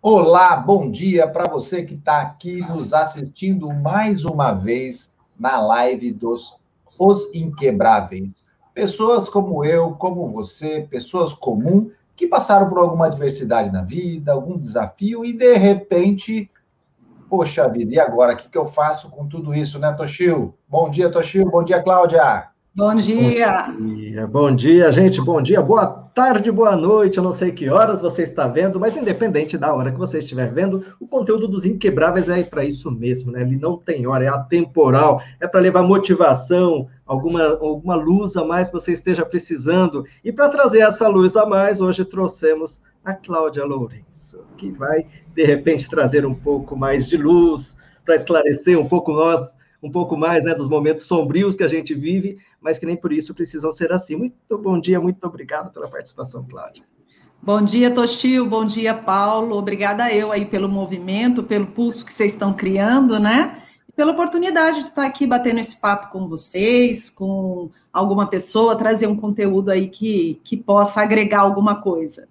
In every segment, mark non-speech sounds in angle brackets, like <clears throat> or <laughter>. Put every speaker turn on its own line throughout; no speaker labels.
Olá, bom dia para você que está aqui nos assistindo mais uma vez na live dos Os Inquebráveis. Pessoas como eu, como você, pessoas comuns que passaram por alguma adversidade na vida, algum desafio e de repente, poxa vida, e agora? O que, que eu faço com tudo isso, né, Toshio? Bom dia, Toshio. Bom dia, Cláudia.
Bom dia.
Bom dia, bom dia, gente. Bom dia, boa tarde, boa noite. Eu não sei que horas você está vendo, mas independente da hora que você estiver vendo, o conteúdo dos Inquebráveis é para isso mesmo, né? Ele não tem hora, é atemporal, é para levar motivação, alguma, alguma luz a mais que você esteja precisando. E para trazer essa luz a mais, hoje trouxemos a Cláudia Lourenço, que vai, de repente, trazer um pouco mais de luz, para esclarecer um pouco nós um pouco mais né, dos momentos sombrios que a gente vive, mas que nem por isso precisam ser assim. Muito bom dia, muito obrigado pela participação, Cláudia.
Bom dia, Toshio, bom dia, Paulo. Obrigada eu aí pelo movimento, pelo pulso que vocês estão criando, né? E pela oportunidade de estar aqui batendo esse papo com vocês, com alguma pessoa, trazer um conteúdo aí que, que possa agregar alguma coisa.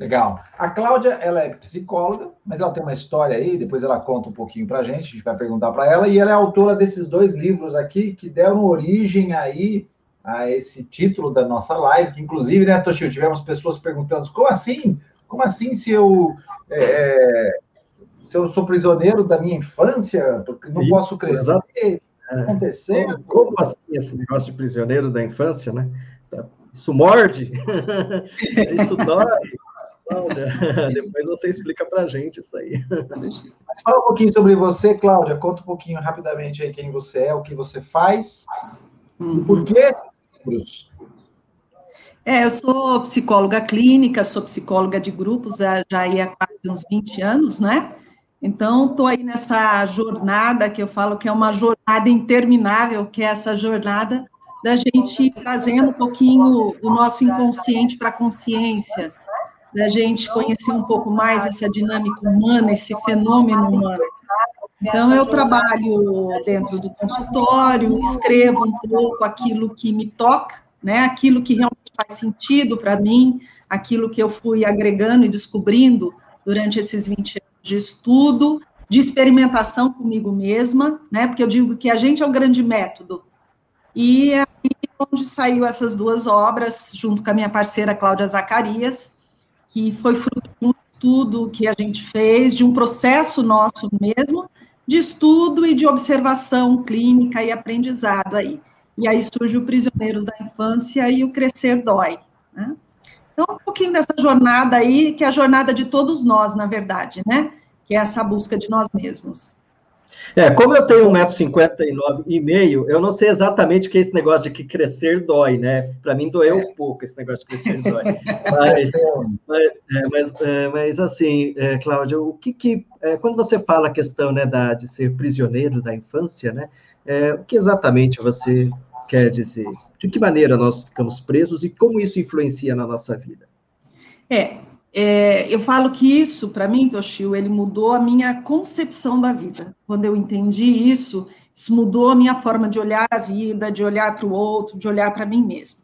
Legal. A Cláudia, ela é psicóloga, mas ela tem uma história aí, depois ela conta um pouquinho para a gente, a gente vai perguntar para ela, e ela é autora desses dois livros aqui, que deram origem aí a esse título da nossa live, que inclusive, né, Toshio, tivemos pessoas perguntando, como assim? Como assim se eu, é, é se eu sou prisioneiro da minha infância, porque não Isso, posso crescer? O que
aconteceu? Como assim esse negócio de prisioneiro da infância, né? Isso morde? <laughs> Isso dói? Cláudia, <laughs> depois você explica para a gente isso aí.
Mas fala um pouquinho sobre você, Cláudia. Conta um pouquinho rapidamente aí quem você é, o que você faz uhum. e por que esses livros.
É, eu sou psicóloga clínica, sou psicóloga de grupos já, já há quase uns 20 anos, né? Então, estou aí nessa jornada que eu falo que é uma jornada interminável, que é essa jornada da gente trazendo um pouquinho o nosso inconsciente para a consciência, da gente conhecer um pouco mais essa dinâmica humana, esse fenômeno humano. Então, eu trabalho dentro do consultório, escrevo um pouco aquilo que me toca, né? aquilo que realmente faz sentido para mim, aquilo que eu fui agregando e descobrindo durante esses 20 anos de estudo, de experimentação comigo mesma, né? Porque eu digo que a gente é o grande método. E aí onde saiu essas duas obras, junto com a minha parceira Cláudia Zacarias, que foi fruto de um estudo que a gente fez, de um processo nosso mesmo, de estudo e de observação clínica e aprendizado aí. E aí surge o Prisioneiros da Infância e o Crescer Dói. Né? Então, um pouquinho dessa jornada aí, que é a jornada de todos nós, na verdade, né? Que é essa busca de nós mesmos.
É, como eu tenho 1,59m e meio, eu não sei exatamente o que é esse negócio de que crescer dói, né? Para mim doeu um pouco esse negócio de crescer dói. Mas, mas, é, mas, é, mas, assim, é, Cláudia, o que que, é, quando você fala a questão né, da, de ser prisioneiro da infância, né? O que exatamente você quer dizer? De que maneira nós ficamos presos e como isso influencia na nossa vida?
É, é, eu falo que isso, para mim, Toshio, ele mudou a minha concepção da vida. Quando eu entendi isso, isso mudou a minha forma de olhar a vida, de olhar para o outro, de olhar para mim mesmo.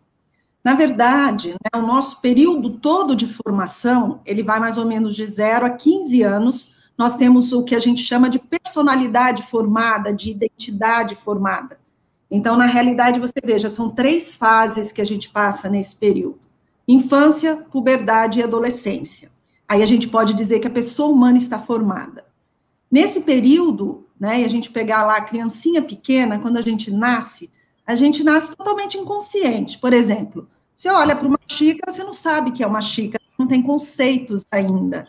Na verdade, né, o nosso período todo de formação, ele vai mais ou menos de 0 a 15 anos, nós temos o que a gente chama de personalidade formada, de identidade formada. Então, na realidade, você veja, são três fases que a gente passa nesse período infância, puberdade e adolescência. Aí a gente pode dizer que a pessoa humana está formada. Nesse período, né, e a gente pegar lá a criancinha pequena, quando a gente nasce, a gente nasce totalmente inconsciente. Por exemplo, você olha para uma xícara, você não sabe que é uma xícara, não tem conceitos ainda.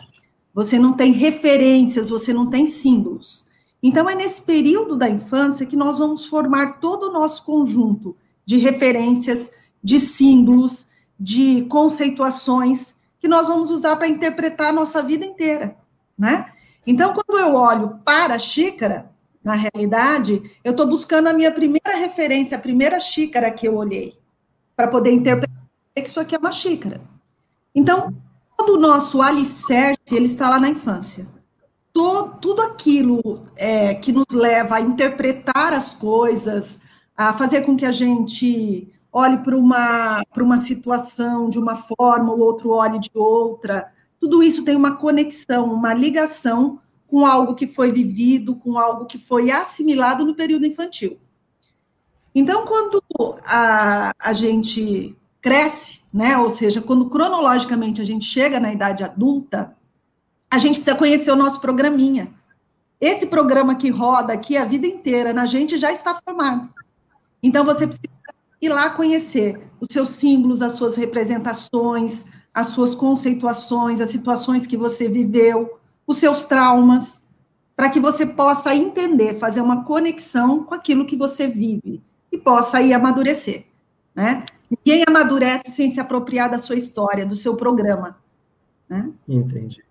Você não tem referências, você não tem símbolos. Então, é nesse período da infância que nós vamos formar todo o nosso conjunto de referências, de símbolos, de conceituações que nós vamos usar para interpretar a nossa vida inteira, né? Então, quando eu olho para a xícara, na realidade, eu estou buscando a minha primeira referência, a primeira xícara que eu olhei, para poder interpretar que isso aqui é uma xícara. Então, todo o nosso alicerce, ele está lá na infância. to, tudo aquilo é, que nos leva a interpretar as coisas, a fazer com que a gente olhe para uma, uma situação de uma forma, o outro olhe de outra. Tudo isso tem uma conexão, uma ligação com algo que foi vivido, com algo que foi assimilado no período infantil. Então, quando a, a gente cresce, né, ou seja, quando cronologicamente a gente chega na idade adulta, a gente precisa conhecer o nosso programinha. Esse programa que roda aqui a vida inteira na gente já está formado. Então, você precisa ir lá conhecer os seus símbolos, as suas representações, as suas conceituações, as situações que você viveu, os seus traumas, para que você possa entender, fazer uma conexão com aquilo que você vive e possa aí amadurecer, né? Ninguém amadurece sem se apropriar da sua história, do seu programa, né?
Entendi.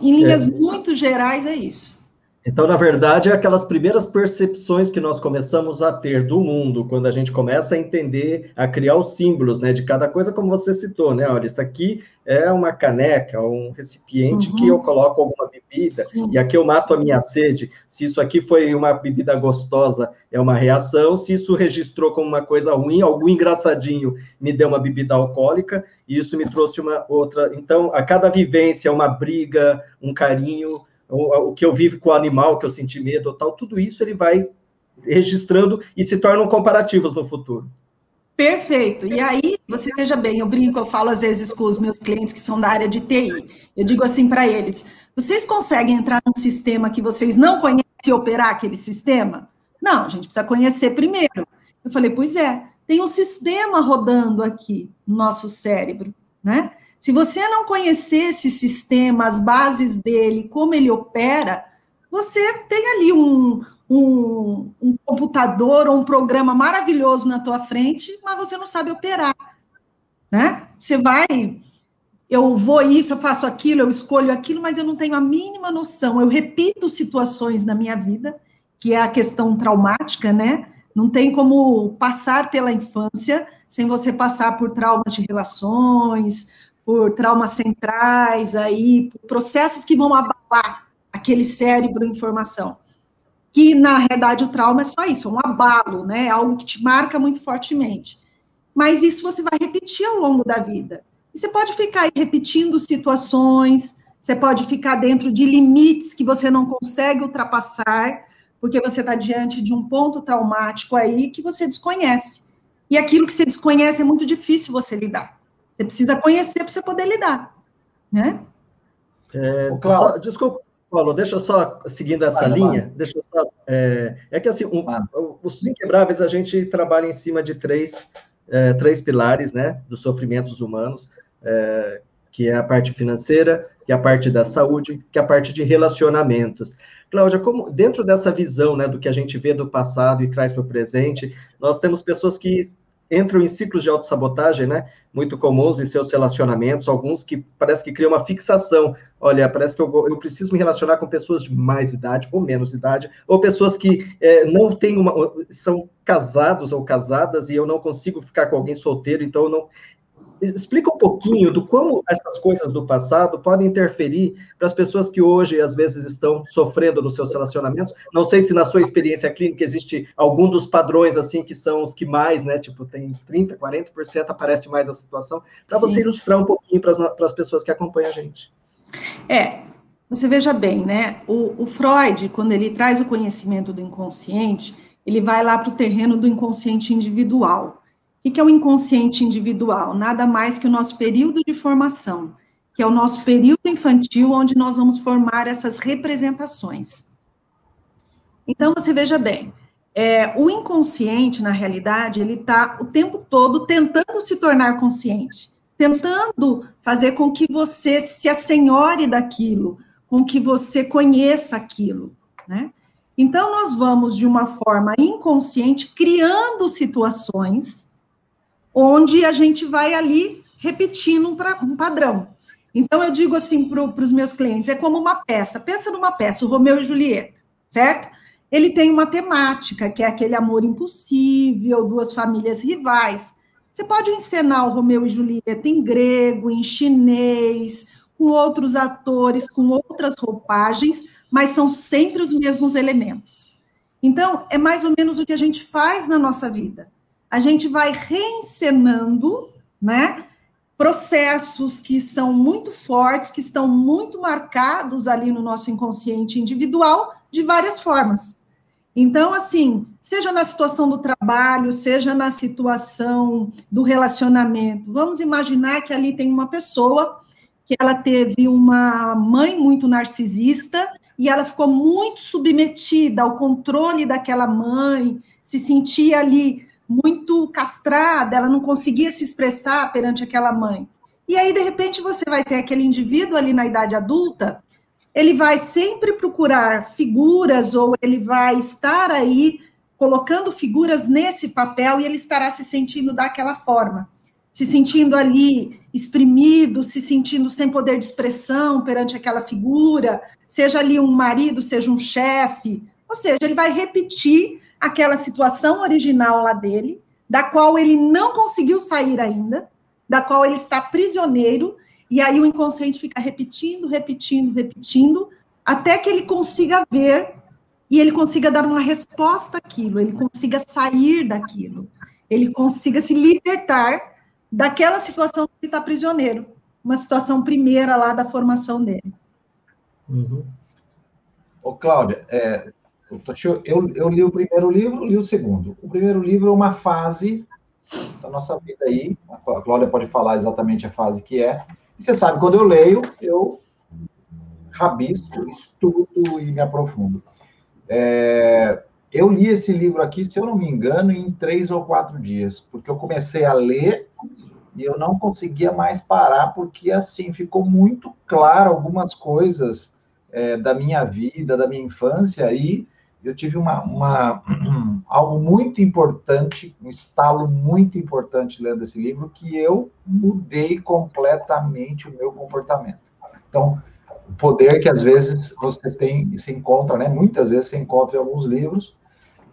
Em linhas é. muito gerais, é isso.
Então, na verdade, é aquelas primeiras percepções que nós começamos a ter do mundo, quando a gente começa a entender, a criar os símbolos, né, de cada coisa, como você citou, né? Olha, isso aqui é uma caneca, um recipiente uhum. que eu coloco alguma bebida, Sim. e aqui eu mato a minha sede. Se isso aqui foi uma bebida gostosa, é uma reação. Se isso registrou como uma coisa ruim, algum engraçadinho me deu uma bebida alcoólica, e isso me trouxe uma outra. Então, a cada vivência, uma briga, um carinho o, o que eu vivo com o animal, que eu senti medo tal, tudo isso ele vai registrando e se tornam comparativos no futuro.
Perfeito. E aí, você veja bem, eu brinco, eu falo às vezes com os meus clientes que são da área de TI. Eu digo assim para eles: vocês conseguem entrar num sistema que vocês não conhecem e operar aquele sistema? Não, a gente precisa conhecer primeiro. Eu falei, pois é, tem um sistema rodando aqui no nosso cérebro, né? Se você não conhecer esse sistema, as bases dele, como ele opera, você tem ali um, um, um, computador ou um programa maravilhoso na tua frente, mas você não sabe operar, né? Você vai, eu vou isso, eu faço aquilo, eu escolho aquilo, mas eu não tenho a mínima noção. Eu repito situações na minha vida, que é a questão traumática, né? Não tem como passar pela infância sem você passar por traumas de relações, por traumas centrais, aí, processos que vão abalar aquele cérebro em formação. Que, na realidade, o trauma é só isso, é um abalo, né? É algo que te marca muito fortemente. Mas isso você vai repetir ao longo da vida. E você pode ficar repetindo situações, você pode ficar dentro de limites que você não consegue ultrapassar, porque você está diante de um ponto traumático aí que você desconhece. E aquilo que você desconhece é muito difícil você lidar. Você precisa conhecer para você poder lidar, né?
É, só, desculpa, Paulo, deixa eu só, seguindo essa linha, deixa eu só, é, é que assim, um, os inquebráveis a gente trabalha em cima de três, é, três pilares, né, dos sofrimentos humanos, é, que é a parte financeira, que é a parte da saúde, que é a parte de relacionamentos. Cláudia, como dentro dessa visão, né, do que a gente vê do passado e traz para o presente, nós temos pessoas que entram em ciclos de autossabotagem, né? Muito comuns em seus relacionamentos, alguns que parece que criam uma fixação. Olha, parece que eu, eu preciso me relacionar com pessoas de mais idade ou menos idade, ou pessoas que é, não têm uma. são casados ou casadas e eu não consigo ficar com alguém solteiro, então eu não. Explica um pouquinho do como essas coisas do passado podem interferir para as pessoas que hoje, às vezes, estão sofrendo nos seus relacionamentos. Não sei se na sua experiência clínica existe algum dos padrões, assim, que são os que mais, né? Tipo, tem 30%, 40% aparece mais a situação, para você ilustrar um pouquinho para as pessoas que acompanham a gente.
É, você veja bem, né? O, o Freud, quando ele traz o conhecimento do inconsciente, ele vai lá para o terreno do inconsciente individual. O que é o inconsciente individual? Nada mais que o nosso período de formação, que é o nosso período infantil, onde nós vamos formar essas representações. Então, você veja bem, é, o inconsciente, na realidade, ele está o tempo todo tentando se tornar consciente, tentando fazer com que você se assenhore daquilo, com que você conheça aquilo, né? Então, nós vamos, de uma forma inconsciente, criando situações onde a gente vai ali repetindo um, pra, um padrão. Então, eu digo assim para os meus clientes: é como uma peça. Pensa numa peça, o Romeu e Julieta, certo? Ele tem uma temática, que é aquele amor impossível, duas famílias rivais. Você pode encenar o Romeu e Julieta em grego, em chinês, com outros atores, com outras roupagens, mas são sempre os mesmos elementos. Então, é mais ou menos o que a gente faz na nossa vida. A gente vai reencenando, né? Processos que são muito fortes, que estão muito marcados ali no nosso inconsciente individual, de várias formas. Então, assim, seja na situação do trabalho, seja na situação do relacionamento, vamos imaginar que ali tem uma pessoa que ela teve uma mãe muito narcisista e ela ficou muito submetida ao controle daquela mãe, se sentia ali muito castrada, ela não conseguia se expressar perante aquela mãe. E aí, de repente, você vai ter aquele indivíduo ali na idade adulta, ele vai sempre procurar figuras ou ele vai estar aí colocando figuras nesse papel e ele estará se sentindo daquela forma se sentindo ali exprimido, se sentindo sem poder de expressão perante aquela figura, seja ali um marido, seja um chefe, ou seja, ele vai repetir aquela situação original lá dele, da qual ele não conseguiu sair ainda, da qual ele está prisioneiro, e aí o inconsciente fica repetindo, repetindo, repetindo, até que ele consiga ver e ele consiga dar uma resposta àquilo, ele consiga sair daquilo, ele consiga se libertar daquela situação que está prisioneiro, uma situação primeira lá da formação dele.
Uhum. Ô, Cláudia, é, eu, eu li o primeiro livro, li o segundo. O primeiro livro é uma fase da nossa vida aí, a Cláudia pode falar exatamente a fase que é, e você sabe, quando eu leio, eu rabisco, estudo e me aprofundo. É, eu li esse livro aqui, se eu não me engano, em três ou quatro dias, porque eu comecei a ler e eu não conseguia mais parar, porque assim ficou muito claro algumas coisas é, da minha vida, da minha infância, e eu tive uma, uma, <clears throat> algo muito importante, um estalo muito importante lendo esse livro, que eu mudei completamente o meu comportamento. Então, o poder que às vezes você tem, se encontra, né? Muitas vezes você encontra em alguns livros,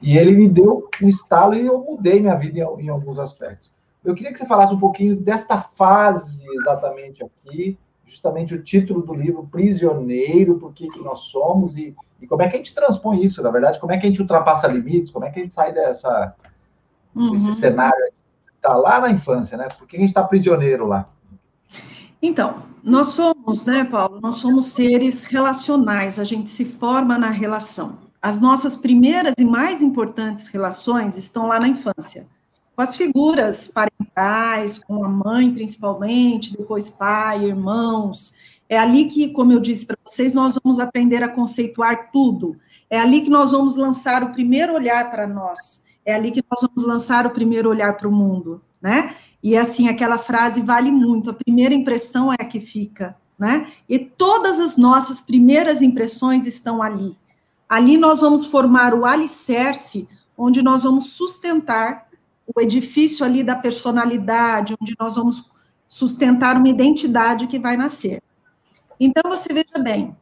e ele me deu um estalo e eu mudei minha vida em, em alguns aspectos. Eu queria que você falasse um pouquinho desta fase exatamente aqui, justamente o título do livro, Prisioneiro, por que, que nós somos e, e, como é que a gente transpõe isso, na verdade, como é que a gente ultrapassa limites, como é que a gente sai dessa, uhum. desse cenário que está lá na infância, né? Por que a gente está prisioneiro lá?
Então, nós somos, né, Paulo, nós somos seres relacionais, a gente se forma na relação. As nossas primeiras e mais importantes relações estão lá na infância com as figuras parentais, com a mãe principalmente, depois pai, irmãos. É ali que, como eu disse para vocês, nós vamos aprender a conceituar tudo. É ali que nós vamos lançar o primeiro olhar para nós. É ali que nós vamos lançar o primeiro olhar para o mundo, né? E assim, aquela frase vale muito. A primeira impressão é a que fica, né? E todas as nossas primeiras impressões estão ali. Ali nós vamos formar o alicerce onde nós vamos sustentar o edifício ali da personalidade, onde nós vamos sustentar uma identidade que vai nascer. Então, você veja bem,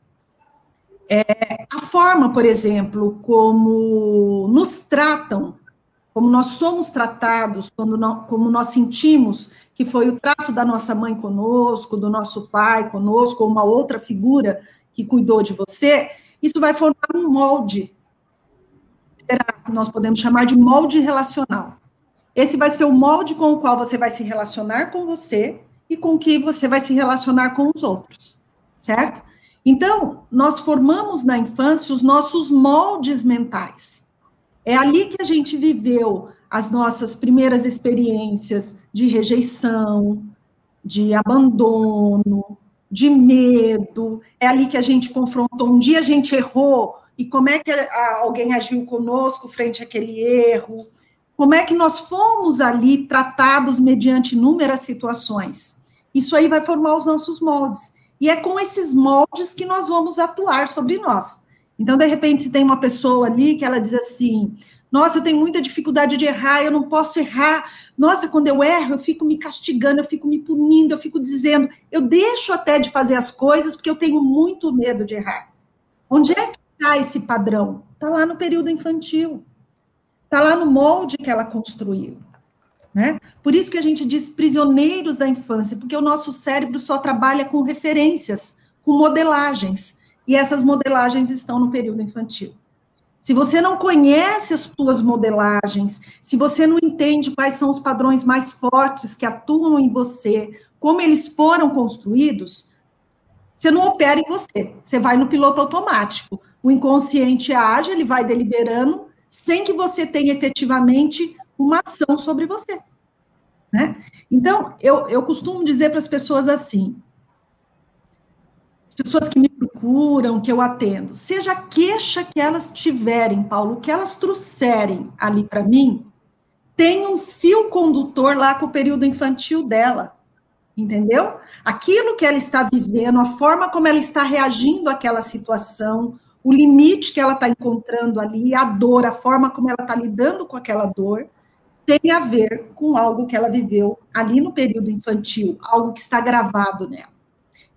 é, a forma, por exemplo, como nos tratam, como nós somos tratados, nós, como nós sentimos que foi o trato da nossa mãe conosco, do nosso pai conosco, ou uma outra figura que cuidou de você, isso vai formar um molde. Será que nós podemos chamar de molde relacional. Esse vai ser o molde com o qual você vai se relacionar com você e com que você vai se relacionar com os outros, certo? Então, nós formamos na infância os nossos moldes mentais. É ali que a gente viveu as nossas primeiras experiências de rejeição, de abandono, de medo. É ali que a gente confrontou. Um dia a gente errou e como é que alguém agiu conosco frente àquele erro? Como é que nós fomos ali tratados mediante inúmeras situações? Isso aí vai formar os nossos moldes. E é com esses moldes que nós vamos atuar sobre nós. Então, de repente, se tem uma pessoa ali que ela diz assim: Nossa, eu tenho muita dificuldade de errar, eu não posso errar. Nossa, quando eu erro, eu fico me castigando, eu fico me punindo, eu fico dizendo, eu deixo até de fazer as coisas porque eu tenho muito medo de errar. Onde é que está esse padrão? Está lá no período infantil. Está lá no molde que ela construiu. Né? Por isso que a gente diz prisioneiros da infância, porque o nosso cérebro só trabalha com referências, com modelagens, e essas modelagens estão no período infantil. Se você não conhece as suas modelagens, se você não entende quais são os padrões mais fortes que atuam em você, como eles foram construídos, você não opera em você, você vai no piloto automático. O inconsciente age, ele vai deliberando, sem que você tenha efetivamente uma ação sobre você. Né? Então, eu, eu costumo dizer para as pessoas assim: as pessoas que me procuram, que eu atendo, seja a queixa que elas tiverem, Paulo, que elas trouxerem ali para mim, tem um fio condutor lá com o período infantil dela entendeu? Aquilo que ela está vivendo, a forma como ela está reagindo àquela situação, o limite que ela está encontrando ali, a dor, a forma como ela está lidando com aquela dor, tem a ver com algo que ela viveu ali no período infantil, algo que está gravado nela.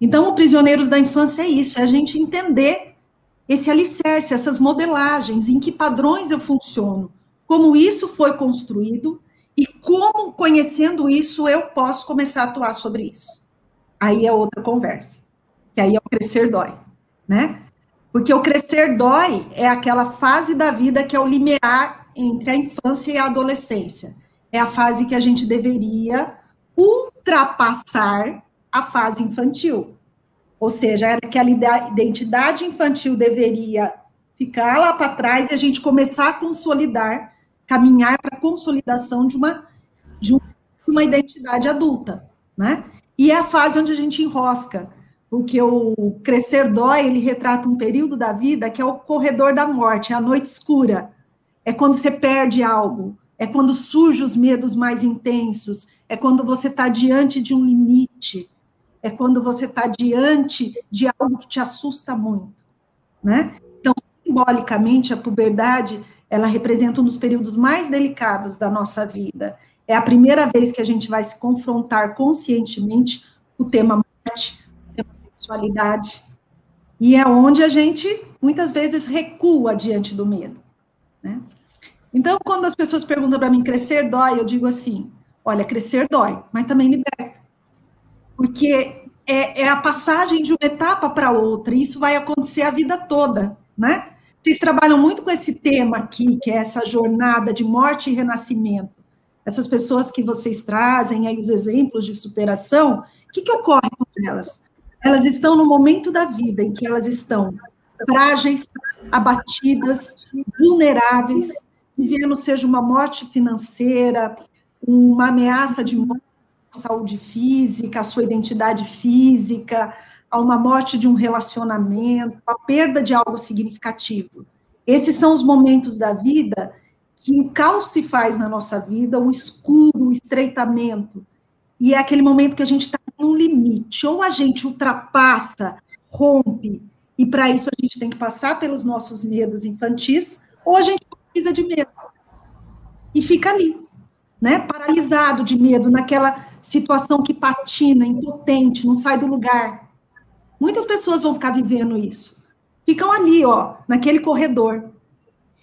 Então, o Prisioneiros da Infância é isso, é a gente entender esse alicerce, essas modelagens, em que padrões eu funciono, como isso foi construído e como, conhecendo isso, eu posso começar a atuar sobre isso? Aí é outra conversa. Que aí é o crescer dói, né? Porque o crescer dói é aquela fase da vida que é o limiar entre a infância e a adolescência. É a fase que a gente deveria ultrapassar a fase infantil. Ou seja, era que a identidade infantil deveria ficar lá para trás e a gente começar a consolidar caminhar para a consolidação de uma, de uma identidade adulta, né? E é a fase onde a gente enrosca, porque o crescer dói, ele retrata um período da vida que é o corredor da morte, é a noite escura, é quando você perde algo, é quando surgem os medos mais intensos, é quando você está diante de um limite, é quando você está diante de algo que te assusta muito, né? Então, simbolicamente, a puberdade ela representa um dos períodos mais delicados da nossa vida. É a primeira vez que a gente vai se confrontar conscientemente com o tema morte, tema sexualidade, e é onde a gente muitas vezes recua diante do medo. Né? Então, quando as pessoas perguntam para mim, crescer dói, eu digo assim: olha, crescer dói, mas também liberta. Porque é, é a passagem de uma etapa para outra, e isso vai acontecer a vida toda, né? Vocês trabalham muito com esse tema aqui, que é essa jornada de morte e renascimento. Essas pessoas que vocês trazem aí os exemplos de superação, o que, que ocorre com elas? Elas estão no momento da vida em que elas estão frágeis, abatidas, vulneráveis, vivendo seja uma morte financeira, uma ameaça de morte saúde física, à sua identidade física, a uma morte de um relacionamento, a perda de algo significativo. Esses são os momentos da vida que o caos se faz na nossa vida, o escuro, o estreitamento. E é aquele momento que a gente está um limite. Ou a gente ultrapassa, rompe, e para isso a gente tem que passar pelos nossos medos infantis, ou a gente precisa de medo. E fica ali, né? Paralisado de medo, naquela situação que patina, impotente, não sai do lugar. Muitas pessoas vão ficar vivendo isso. Ficam ali, ó, naquele corredor.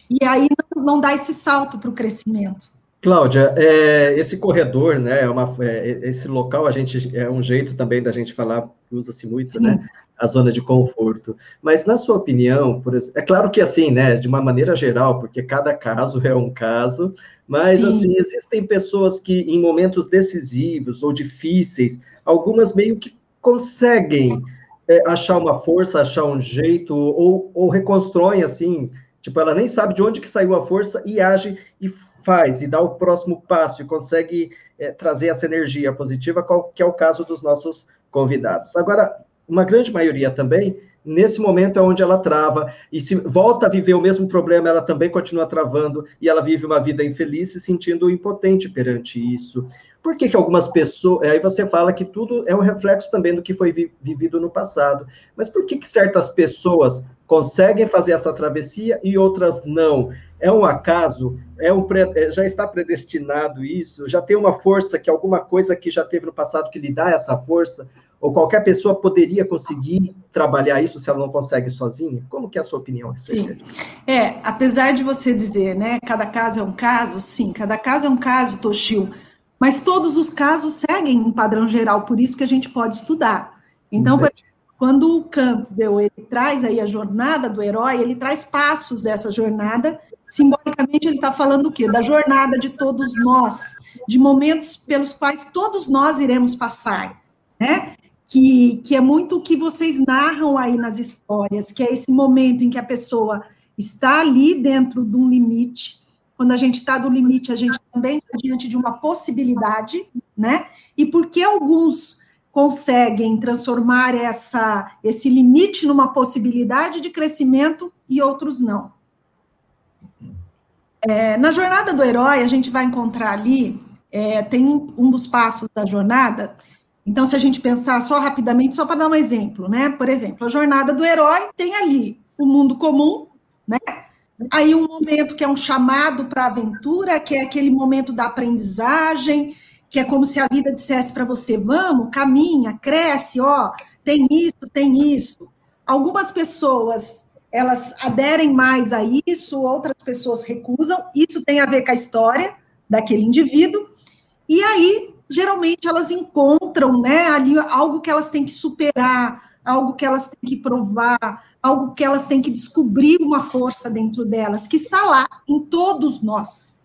E aí não, não dá esse salto para o crescimento.
Cláudia, é, esse corredor, né, é uma, é, esse local a gente é um jeito também da gente falar, usa-se muito, Sim. né, a zona de conforto. Mas na sua opinião, por exemplo, é claro que assim, né, de uma maneira geral, porque cada caso <laughs> é um caso, mas Sim. assim existem pessoas que em momentos decisivos ou difíceis, algumas meio que conseguem é, achar uma força, achar um jeito, ou, ou reconstrói assim, tipo, ela nem sabe de onde que saiu a força e age e faz, e dá o próximo passo, e consegue é, trazer essa energia positiva, qual, que é o caso dos nossos convidados. Agora, uma grande maioria também, nesse momento é onde ela trava, e se volta a viver o mesmo problema, ela também continua travando, e ela vive uma vida infeliz se sentindo impotente perante isso. Por que, que algumas pessoas. Aí você fala que tudo é um reflexo também do que foi vi, vivido no passado. Mas por que, que certas pessoas conseguem fazer essa travessia e outras não? É um acaso? É um pre, é, já está predestinado isso? Já tem uma força que alguma coisa que já teve no passado que lhe dá essa força? Ou qualquer pessoa poderia conseguir trabalhar isso se ela não consegue sozinha? Como que é a sua opinião?
Sim. É, apesar de você dizer, né, cada caso é um caso, sim, cada caso é um caso, Toshio, Mas todos os casos seguem um padrão geral, por isso que a gente pode estudar. Então, quando o Campbell ele traz aí a jornada do herói, ele traz passos dessa jornada. Simbolicamente, ele está falando o quê? Da jornada de todos nós, de momentos pelos quais todos nós iremos passar, né? Que, que é muito o que vocês narram aí nas histórias, que é esse momento em que a pessoa está ali dentro de um limite. Quando a gente está no limite, a gente também está diante de uma possibilidade, né? E porque alguns conseguem transformar essa, esse limite numa possibilidade de crescimento e outros não. É, na jornada do herói, a gente vai encontrar ali, é, tem um dos passos da jornada. Então, se a gente pensar só rapidamente, só para dar um exemplo, né? Por exemplo, a jornada do herói tem ali o mundo comum, né? Aí um momento que é um chamado para a aventura, que é aquele momento da aprendizagem, que é como se a vida dissesse para você: vamos, caminha, cresce, ó, tem isso, tem isso. Algumas pessoas elas aderem mais a isso, outras pessoas recusam. Isso tem a ver com a história daquele indivíduo. E aí, geralmente, elas encontram, né, ali algo que elas têm que superar, algo que elas têm que provar, algo que elas têm que descobrir uma força dentro delas, que está lá em todos nós.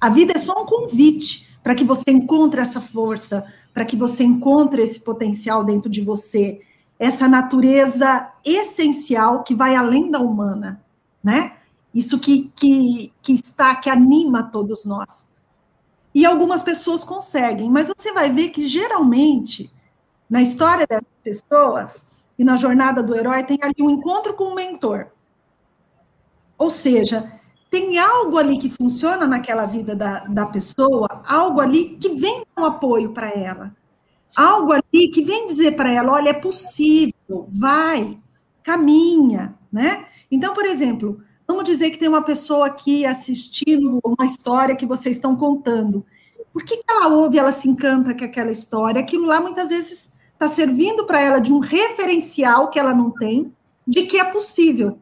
A vida é só um convite para que você encontre essa força, para que você encontre esse potencial dentro de você, essa natureza essencial que vai além da humana, né? Isso que, que, que está, que anima todos nós. E algumas pessoas conseguem, mas você vai ver que geralmente, na história dessas pessoas, e na jornada do herói tem ali um encontro com o mentor. Ou seja, tem algo ali que funciona naquela vida da, da pessoa, algo ali que vem dar um apoio para ela. Algo ali que vem dizer para ela: olha, é possível, vai, caminha, né? Então, por exemplo, vamos dizer que tem uma pessoa aqui assistindo uma história que vocês estão contando. Por que, que ela ouve, ela se encanta com aquela história? Aquilo lá muitas vezes está servindo para ela de um referencial que ela não tem, de que é possível.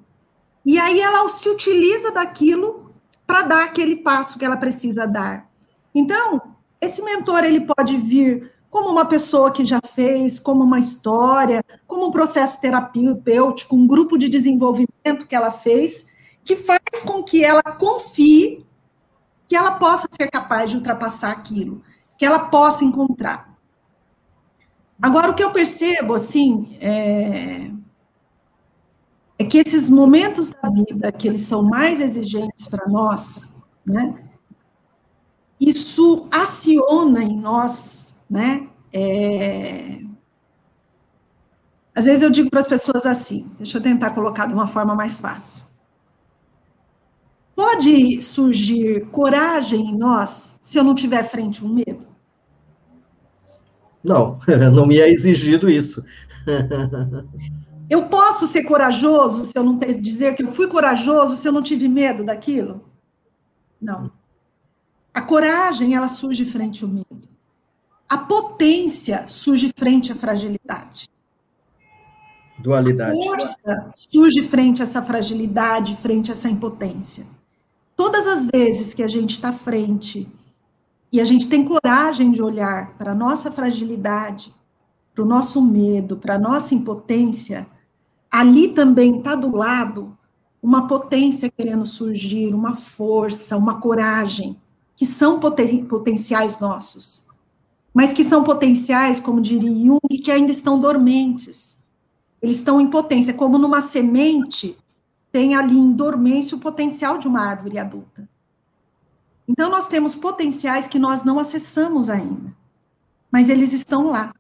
E aí ela se utiliza daquilo para dar aquele passo que ela precisa dar. Então, esse mentor ele pode vir como uma pessoa que já fez, como uma história, como um processo terapêutico, um grupo de desenvolvimento que ela fez, que faz com que ela confie que ela possa ser capaz de ultrapassar aquilo, que ela possa encontrar. Agora, o que eu percebo, assim, é, é que esses momentos da vida, que eles são mais exigentes para nós, né, isso aciona em nós, né, é, às vezes eu digo para as pessoas assim, deixa eu tentar colocar de uma forma mais fácil. Pode surgir coragem em nós se eu não tiver frente um medo?
Não, <laughs> não me é exigido isso. <laughs>
Eu posso ser corajoso se eu não dizer que eu fui corajoso se eu não tive medo daquilo? Não. A coragem, ela surge frente ao medo. A potência surge frente à fragilidade.
Dualidade.
A força surge frente a essa fragilidade, frente a essa impotência. Todas as vezes que a gente está frente e a gente tem coragem de olhar para a nossa fragilidade, para o nosso medo, para a nossa impotência, ali também está do lado uma potência querendo surgir, uma força, uma coragem, que são poten potenciais nossos, mas que são potenciais, como diria Jung, que ainda estão dormentes. Eles estão em potência, como numa semente tem ali em dormência o potencial de uma árvore adulta. Então, nós temos potenciais que nós não acessamos ainda, mas eles estão lá.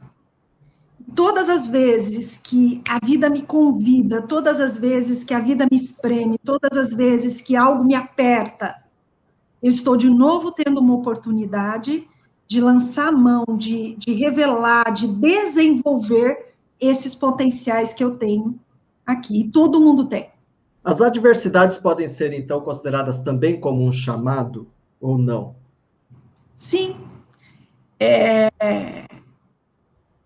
Todas as vezes que a vida me convida, todas as vezes que a vida me espreme, todas as vezes que algo me aperta, eu estou de novo tendo uma oportunidade de lançar a mão, de, de revelar, de desenvolver esses potenciais que eu tenho aqui. E todo mundo tem.
As adversidades podem ser, então, consideradas também como um chamado ou não?
Sim. É,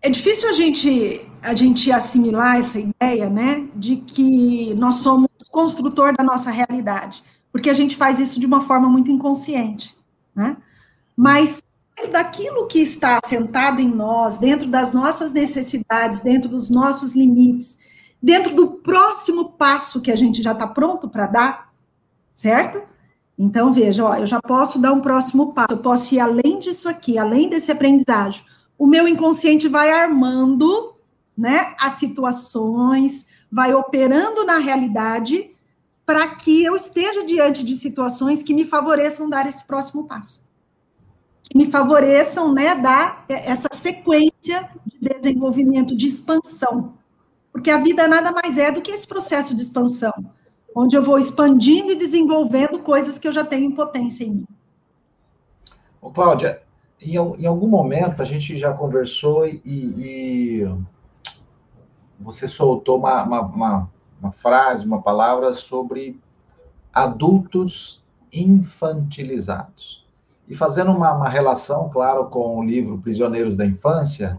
é difícil a gente, a gente assimilar essa ideia, né, de que nós somos construtor da nossa realidade, porque a gente faz isso de uma forma muito inconsciente, né? Mas daquilo que está assentado em nós, dentro das nossas necessidades, dentro dos nossos limites, dentro do próximo passo que a gente já está pronto para dar, certo? Então, veja, ó, eu já posso dar um próximo passo, eu posso ir além disso aqui, além desse aprendizagem. O meu inconsciente vai armando né, as situações, vai operando na realidade para que eu esteja diante de situações que me favoreçam dar esse próximo passo. Que me favoreçam, né, dar essa sequência de desenvolvimento, de expansão. Porque a vida nada mais é do que esse processo de expansão, onde eu vou expandindo e desenvolvendo coisas que eu já tenho em potência em mim.
Ô, Cláudia, em, em algum momento a gente já conversou e, e você soltou uma, uma, uma uma frase, uma palavra sobre adultos infantilizados. E fazendo uma, uma relação, claro, com o livro Prisioneiros da Infância,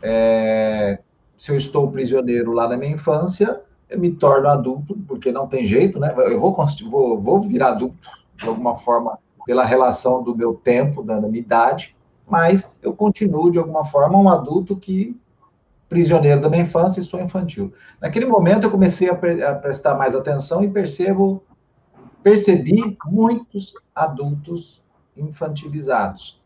é, se eu estou prisioneiro lá na minha infância, eu me torno adulto, porque não tem jeito, né? Eu vou, vou, vou virar adulto, de alguma forma, pela relação do meu tempo, da minha idade, mas eu continuo, de alguma forma, um adulto que prisioneiro da minha infância e sou infantil. Naquele momento eu comecei a, pre a prestar mais atenção e percebo, percebi muitos adultos infantilizados.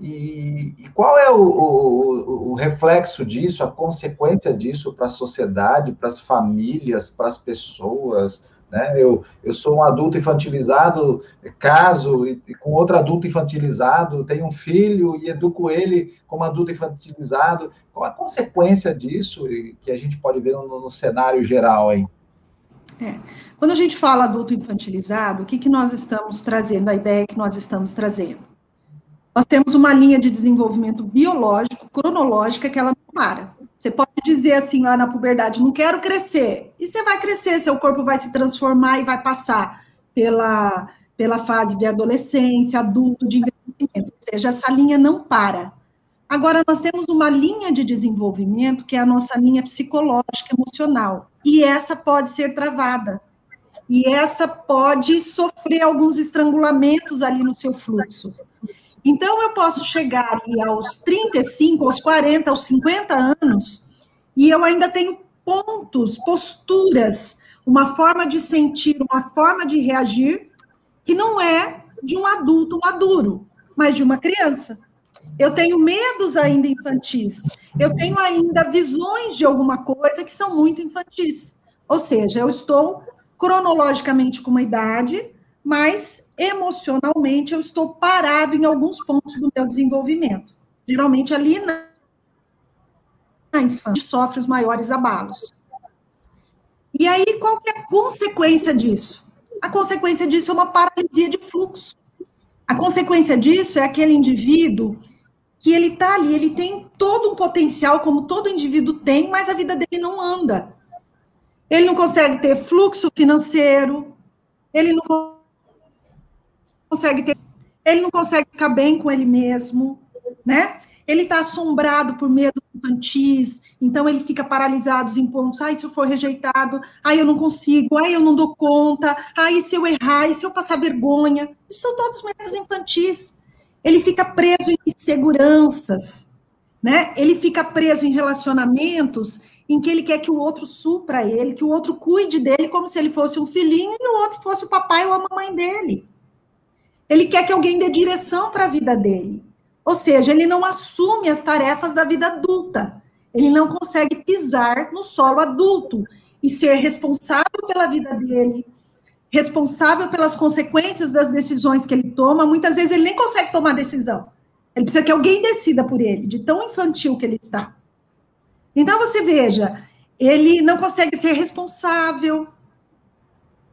E, e qual é o, o, o, reflexo disso, a consequência disso para a sociedade, para as famílias, para as pessoas, né? Eu, eu sou um adulto infantilizado, caso e, e com outro adulto infantilizado, tenho um filho e educo ele como adulto infantilizado. Qual a consequência disso que a gente pode ver no, no cenário geral hein?
É. Quando a gente fala adulto infantilizado, o que, que nós estamos trazendo? A ideia que nós estamos trazendo. Nós temos uma linha de desenvolvimento biológico, cronológica, que ela não para. Você pode dizer assim lá na puberdade, não quero crescer. E você vai crescer, seu corpo vai se transformar e vai passar pela, pela fase de adolescência, adulto, de envelhecimento. Ou seja, essa linha não para. Agora, nós temos uma linha de desenvolvimento que é a nossa linha psicológica, emocional. E essa pode ser travada. E essa pode sofrer alguns estrangulamentos ali no seu fluxo. Então, eu posso chegar ali aos 35, aos 40, aos 50 anos, e eu ainda tenho pontos, posturas, uma forma de sentir, uma forma de reagir, que não é de um adulto maduro, mas de uma criança. Eu tenho medos ainda infantis. Eu tenho ainda visões de alguma coisa que são muito infantis. Ou seja, eu estou cronologicamente com uma idade, mas emocionalmente eu estou parado em alguns pontos do meu desenvolvimento. Geralmente ali na, infância sofre os maiores abalos. E aí, qual é a consequência disso? A consequência disso é uma paralisia de fluxo. A consequência disso é aquele indivíduo que ele está ali, ele tem todo um potencial, como todo indivíduo tem, mas a vida dele não anda. Ele não consegue ter fluxo financeiro, ele não consegue ter, ele não consegue ficar bem com ele mesmo, né? Ele está assombrado por medo infantis, então ele fica paralisado em pontos. Ai, se eu for rejeitado, ai, eu não consigo, ai, eu não dou conta, ai, se eu errar, e se eu passar vergonha. Isso são todos medos infantis. Ele fica preso em inseguranças, né? Ele fica preso em relacionamentos em que ele quer que o outro supra ele, que o outro cuide dele como se ele fosse um filhinho e o outro fosse o papai ou a mamãe dele. Ele quer que alguém dê direção para a vida dele. Ou seja, ele não assume as tarefas da vida adulta. Ele não consegue pisar no solo adulto e ser responsável pela vida dele, responsável pelas consequências das decisões que ele toma. Muitas vezes ele nem consegue tomar decisão. Ele precisa que alguém decida por ele, de tão infantil que ele está. Então você veja, ele não consegue ser responsável,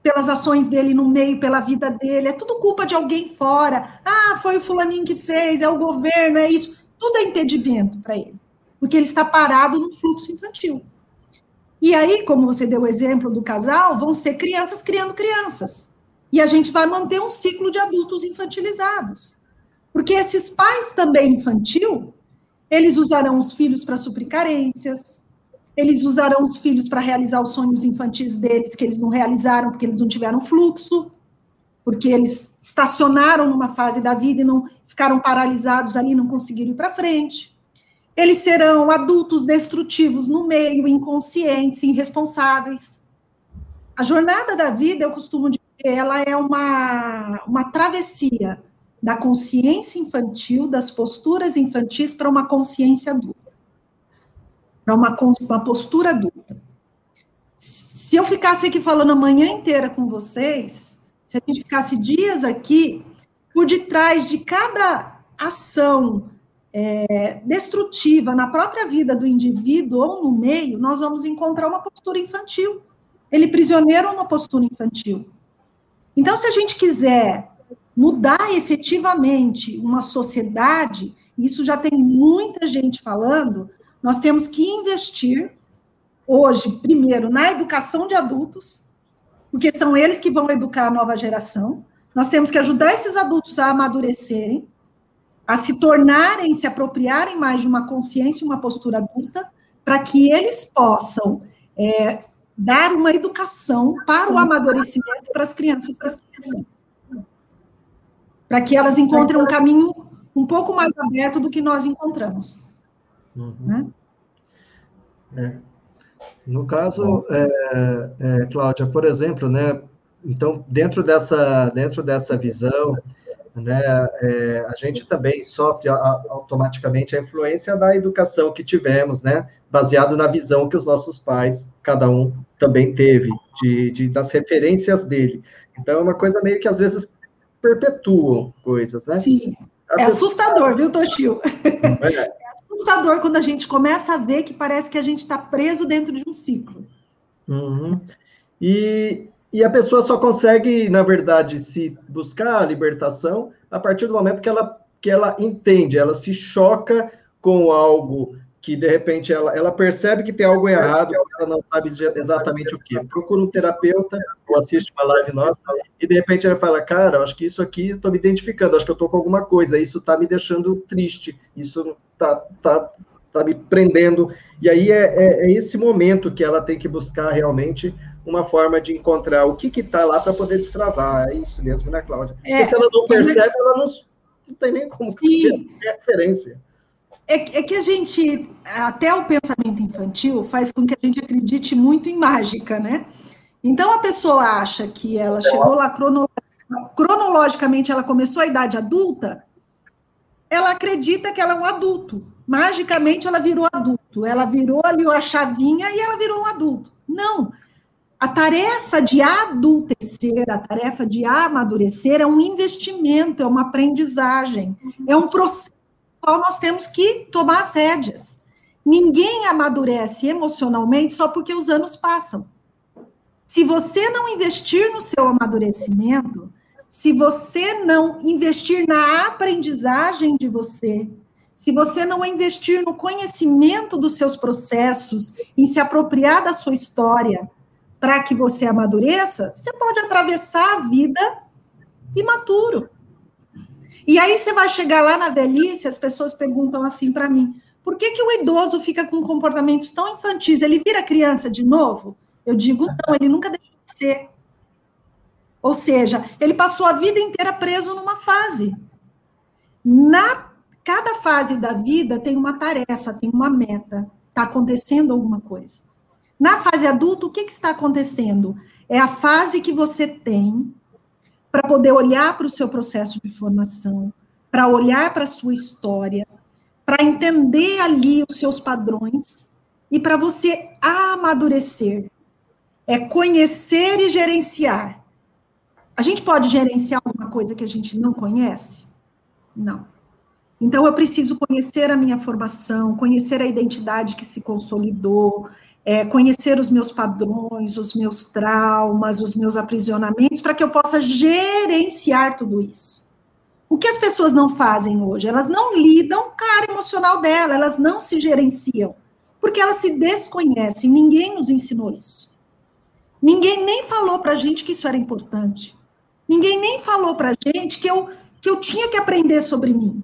pelas ações dele no meio, pela vida dele, é tudo culpa de alguém fora. Ah, foi o fulaninho que fez, é o governo, é isso. Tudo é impedimento para ele, porque ele está parado no fluxo infantil. E aí, como você deu o exemplo do casal, vão ser crianças criando crianças. E a gente vai manter um ciclo de adultos infantilizados. Porque esses pais também infantil, eles usarão os filhos para suprir carências, eles usarão os filhos para realizar os sonhos infantis deles, que eles não realizaram porque eles não tiveram fluxo. porque eles estacionaram numa fase da vida e não ficaram paralisados ali, não conseguiram ir para frente. Eles serão adultos destrutivos no meio, inconscientes, irresponsáveis. A jornada da vida, eu costumo dizer, ela é uma, uma travessia da consciência infantil, das posturas infantis para uma consciência adulta, para uma, uma postura adulta. Se eu ficasse aqui falando a manhã inteira com vocês, se a gente ficasse dias aqui, por detrás de cada ação é, destrutiva na própria vida do indivíduo ou no meio, nós vamos encontrar uma postura infantil. Ele prisioneiro ou uma postura infantil. Então, se a gente quiser mudar efetivamente uma sociedade, isso já tem muita gente falando, nós temos que investir hoje, primeiro, na educação de adultos, porque são eles que vão educar a nova geração. Nós temos que ajudar esses adultos a amadurecerem, a se tornarem, se apropriarem mais de uma consciência, uma postura adulta, para que eles possam é, dar uma educação para o amadurecimento para as crianças para que elas encontrem um caminho um pouco mais aberto do que nós encontramos. Uhum. Né?
É. No caso, é, é, Cláudia, por exemplo, né, então, dentro dessa, dentro dessa visão, né, é, a gente também sofre a, automaticamente a influência da educação que tivemos, né, baseado na visão que os nossos pais, cada um, também teve, de, de das referências dele. Então, é uma coisa meio que às vezes perpetuam coisas, né?
Sim. A é assustador, viu, Toshio? É. <laughs> é assustador quando a gente começa a ver que parece que a gente está preso dentro de um ciclo.
Uhum. E, e a pessoa só consegue, na verdade, se buscar a libertação a partir do momento que ela, que ela entende, ela se choca com algo que de repente ela, ela percebe que tem algo errado, ela não sabe exatamente o que. Procura um terapeuta ou assiste uma live nossa e de repente ela fala: Cara, acho que isso aqui estou me identificando, acho que eu estou com alguma coisa, isso está me deixando triste, isso está tá, tá me prendendo. E aí é, é, é, esse momento que ela tem que buscar realmente uma forma de encontrar o que está lá para poder destravar. É isso mesmo, né, Cláudia? É, Porque se ela não percebe, ela não, não tem nem como ter referência.
É, é, que a gente, até o pensamento infantil, faz com que a gente acredite muito em mágica, né? Então a pessoa acha que ela chegou lá cronologicamente, ela começou a idade adulta, ela acredita que ela é um adulto. Magicamente ela virou adulto. Ela virou ali a chavinha e ela virou um adulto. Não. A tarefa de adultecer, a tarefa de amadurecer é um investimento, é uma aprendizagem, é um processo qual nós temos que tomar as rédeas. Ninguém amadurece emocionalmente só porque os anos passam. Se você não investir no seu amadurecimento, se você não investir na aprendizagem de você, se você não investir no conhecimento dos seus processos, em se apropriar da sua história, para que você amadureça, você pode atravessar a vida imaturo. E aí você vai chegar lá na velhice, as pessoas perguntam assim para mim: por que, que o idoso fica com comportamentos tão infantis? Ele vira criança de novo? Eu digo, não, ele nunca deixou de ser. Ou seja, ele passou a vida inteira preso numa fase. Na cada fase da vida tem uma tarefa, tem uma meta. Está acontecendo alguma coisa. Na fase adulta, o que, que está acontecendo? É a fase que você tem para poder olhar para o seu processo de formação, para olhar para a sua história, para entender ali os seus padrões e para você amadurecer. É conhecer e gerenciar. A gente pode gerenciar alguma coisa que a gente não conhece? Não. Então, eu preciso conhecer a minha formação, conhecer a identidade que se consolidou, é, conhecer os meus padrões, os meus traumas, os meus aprisionamentos, para que eu possa gerenciar tudo isso. O que as pessoas não fazem hoje? Elas não lidam com a área emocional dela, elas não se gerenciam, porque elas se desconhecem, ninguém nos ensinou isso. Ninguém nem falou para a gente que isso era importante. Ninguém nem falou para a gente que eu, que eu tinha que aprender sobre mim.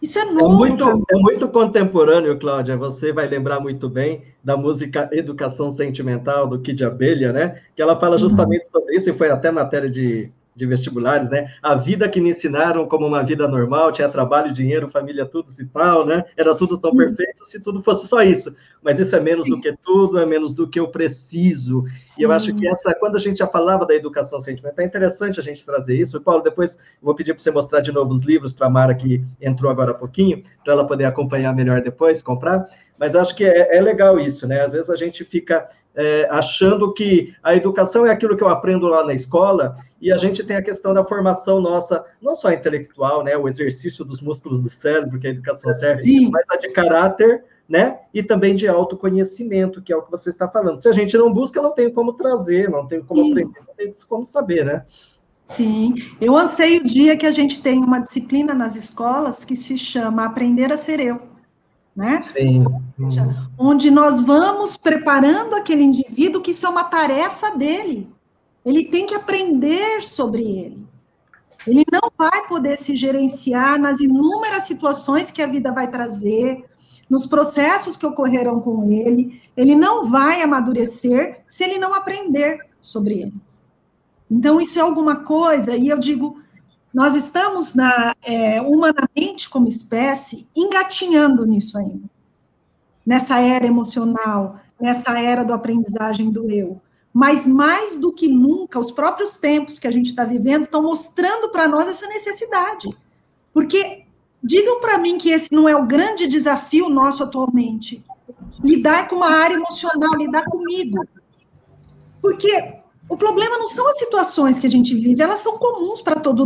Isso é, é novo.
É muito, é muito contemporâneo, Cláudia. Você vai lembrar muito bem da música Educação Sentimental, do Kid Abelha, né? Que ela fala justamente sobre isso, e foi até matéria de, de vestibulares, né? A vida que me ensinaram como uma vida normal, tinha trabalho, dinheiro, família, tudo e tal, né? Era tudo tão perfeito se tudo fosse só isso. Mas isso é menos Sim. do que tudo, é menos do que eu preciso. Sim. E eu acho que essa, quando a gente já falava da educação sentimental, é interessante a gente trazer isso. Paulo, depois vou pedir para você mostrar de novo os livros para a Mara, que entrou agora há pouquinho, para ela poder acompanhar melhor depois, comprar. Mas acho que é, é legal isso, né? Às vezes a gente fica é, achando que a educação é aquilo que eu aprendo lá na escola, e a gente tem a questão da formação nossa, não só intelectual, né? O exercício dos músculos do cérebro, que a educação serve, Sim. mas a de caráter, né? E também de autoconhecimento, que é o que você está falando. Se a gente não busca, não tem como trazer, não tem como Sim. aprender, não tem como saber, né?
Sim, eu anseio o dia que a gente tem uma disciplina nas escolas que se chama Aprender a Ser Eu né? Sim. Seja, onde nós vamos preparando aquele indivíduo que isso é uma tarefa dele. Ele tem que aprender sobre ele. Ele não vai poder se gerenciar nas inúmeras situações que a vida vai trazer, nos processos que ocorrerão com ele. Ele não vai amadurecer se ele não aprender sobre ele. Então, isso é alguma coisa, e eu digo, nós estamos, na, é, humanamente, como espécie, engatinhando nisso ainda. Nessa era emocional, nessa era do aprendizagem do eu. Mas, mais do que nunca, os próprios tempos que a gente está vivendo estão mostrando para nós essa necessidade. Porque, digam para mim que esse não é o grande desafio nosso atualmente. Lidar com uma área emocional, lidar comigo. Porque o problema não são as situações que a gente vive, elas são comuns para todo,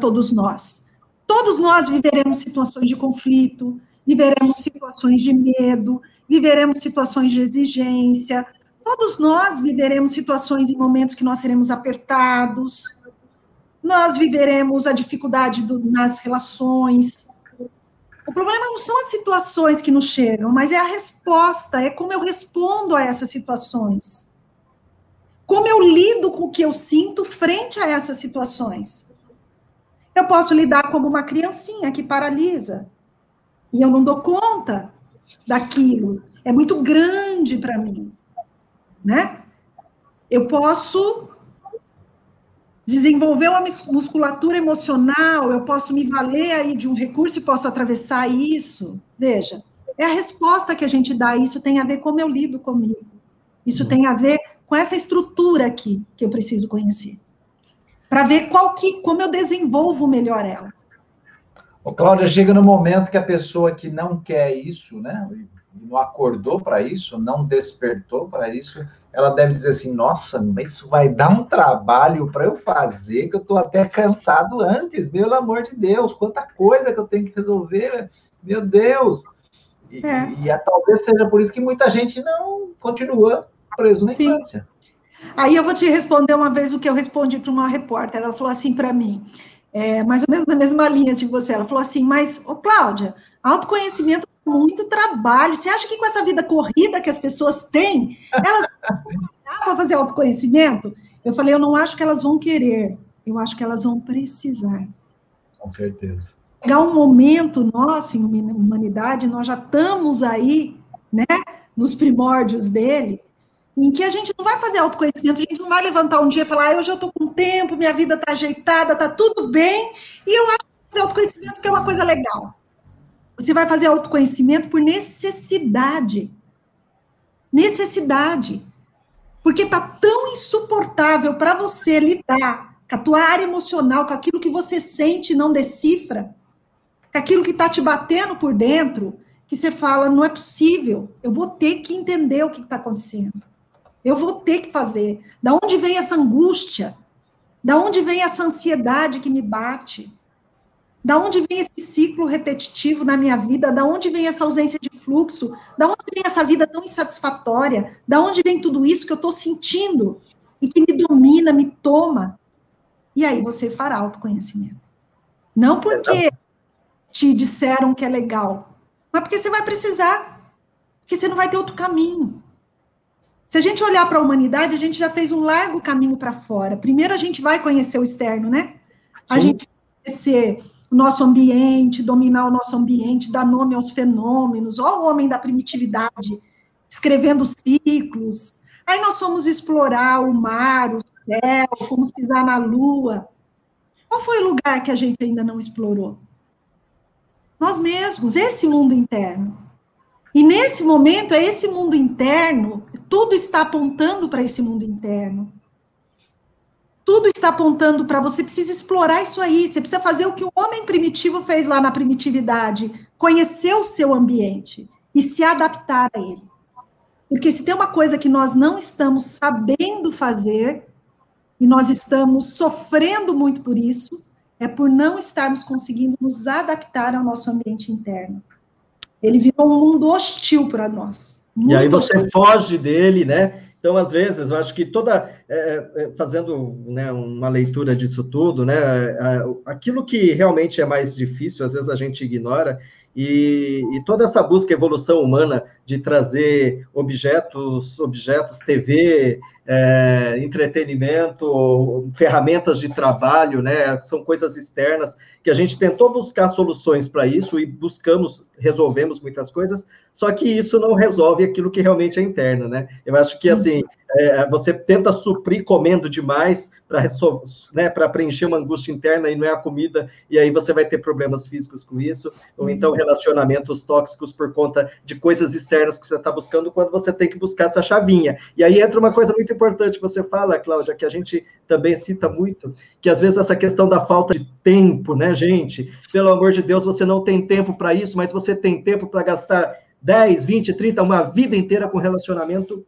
todos nós. Todos nós viveremos situações de conflito, viveremos situações de medo, viveremos situações de exigência, todos nós viveremos situações e momentos que nós seremos apertados, nós viveremos a dificuldade do, nas relações. O problema não são as situações que nos chegam, mas é a resposta, é como eu respondo a essas situações. Como eu lido com o que eu sinto frente a essas situações? Eu posso lidar como uma criancinha que paralisa. E eu não dou conta daquilo. É muito grande para mim. Né? Eu posso desenvolver uma musculatura emocional, eu posso me valer aí de um recurso e posso atravessar isso. Veja, é a resposta que a gente dá, isso tem a ver com como eu lido comigo. Isso tem a ver com essa estrutura aqui que eu preciso conhecer. Para ver qual que, como eu desenvolvo melhor ela.
Ô, Cláudia, chega no momento que a pessoa que não quer isso, né? Não acordou para isso, não despertou para isso, ela deve dizer assim: nossa, mas isso vai dar um trabalho para eu fazer, que eu estou até cansado antes, pelo amor de Deus, quanta coisa que eu tenho que resolver, meu Deus. E, é. e, e talvez seja por isso que muita gente não continua preso na Sim. infância.
Aí eu vou te responder uma vez o que eu respondi para uma repórter. Ela falou assim para mim, é, mais ou menos na mesma linha de você. Ela falou assim: Mas, ô Cláudia, autoconhecimento é muito trabalho. Você acha que com essa vida corrida que as pessoas têm, elas <laughs> vão para fazer autoconhecimento? Eu falei: Eu não acho que elas vão querer, eu acho que elas vão precisar.
Com certeza.
Chegar um momento nosso em humanidade, nós já estamos aí, né, nos primórdios dele, em que a gente não vai fazer autoconhecimento, a gente não vai levantar um dia e falar, ah, hoje eu estou com tempo, minha vida está ajeitada, está tudo bem, e eu acho que fazer autoconhecimento que é uma coisa legal. Você vai fazer autoconhecimento por necessidade. Necessidade. Porque está tão insuportável para você lidar com a tua área emocional, com aquilo que você sente e não decifra, com aquilo que está te batendo por dentro, que você fala, não é possível, eu vou ter que entender o que está acontecendo. Eu vou ter que fazer. Da onde vem essa angústia? Da onde vem essa ansiedade que me bate? Da onde vem esse ciclo repetitivo na minha vida? Da onde vem essa ausência de fluxo? Da onde vem essa vida tão insatisfatória? Da onde vem tudo isso que eu estou sentindo e que me domina, me toma? E aí você fará autoconhecimento. Não porque te disseram que é legal, mas porque você vai precisar. Porque você não vai ter outro caminho. Se a gente olhar para a humanidade, a gente já fez um largo caminho para fora. Primeiro a gente vai conhecer o externo, né? A Sim. gente vai conhecer o nosso ambiente, dominar o nosso ambiente, dar nome aos fenômenos, ó o homem da primitividade, escrevendo ciclos. Aí nós fomos explorar o mar, o céu, fomos pisar na lua. Qual foi o lugar que a gente ainda não explorou? Nós mesmos, esse mundo interno. E nesse momento, é esse mundo interno, tudo está apontando para esse mundo interno. Tudo está apontando para você precisa explorar isso aí, você precisa fazer o que o homem primitivo fez lá na primitividade, conhecer o seu ambiente e se adaptar a ele. Porque se tem uma coisa que nós não estamos sabendo fazer, e nós estamos sofrendo muito por isso, é por não estarmos conseguindo nos adaptar ao nosso ambiente interno. Ele virou um mundo hostil para nós.
E aí você hostil. foge dele, né? Então, às vezes, eu acho que toda, é, é, fazendo né, uma leitura disso tudo, né, é, aquilo que realmente é mais difícil, às vezes a gente ignora, e, e, toda essa busca evolução humana de trazer objetos, objetos, TV, é, entretenimento, ferramentas de trabalho, né? São coisas externas que a gente tentou buscar soluções para isso e buscamos, resolvemos muitas coisas, só que isso não resolve aquilo que realmente é interno, né? Eu acho que assim é, você tenta suprir comendo demais para né, preencher uma angústia interna e não é a comida, e aí você vai ter problemas físicos com isso, Sim. ou então relacionamentos tóxicos por conta de coisas externas que você está buscando, quando você tem que buscar essa chavinha. E aí entra uma coisa muito importante que você fala, Cláudia, que a gente também cita muito, que às vezes essa questão da falta de tempo, né, gente? Pelo amor de Deus, você não tem tempo para isso, mas você tem tempo para gastar 10, 20, 30, uma vida inteira com relacionamento